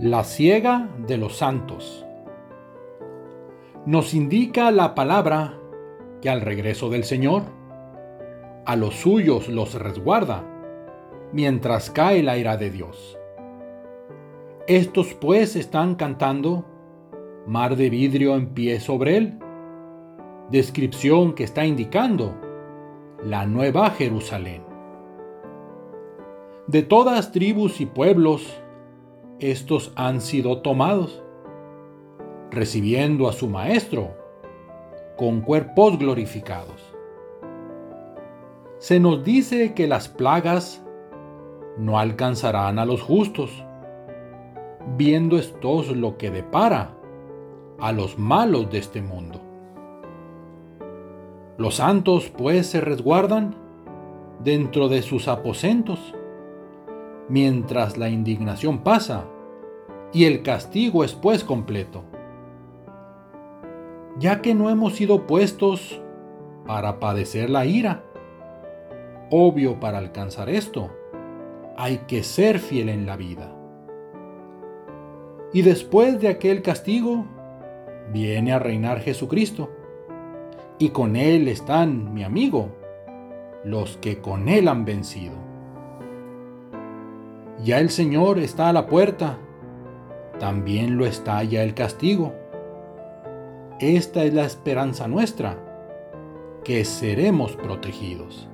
La ciega de los santos. Nos indica la palabra que al regreso del Señor, a los suyos los resguarda, mientras cae la ira de Dios. Estos pues están cantando, mar de vidrio en pie sobre él, descripción que está indicando la nueva Jerusalén. De todas tribus y pueblos, estos han sido tomados, recibiendo a su Maestro con cuerpos glorificados. Se nos dice que las plagas no alcanzarán a los justos, viendo estos lo que depara a los malos de este mundo. Los santos pues se resguardan dentro de sus aposentos mientras la indignación pasa y el castigo es pues completo. Ya que no hemos sido puestos para padecer la ira, obvio para alcanzar esto, hay que ser fiel en la vida. Y después de aquel castigo, viene a reinar Jesucristo. Y con Él están, mi amigo, los que con Él han vencido. Ya el Señor está a la puerta, también lo está ya el castigo. Esta es la esperanza nuestra, que seremos protegidos.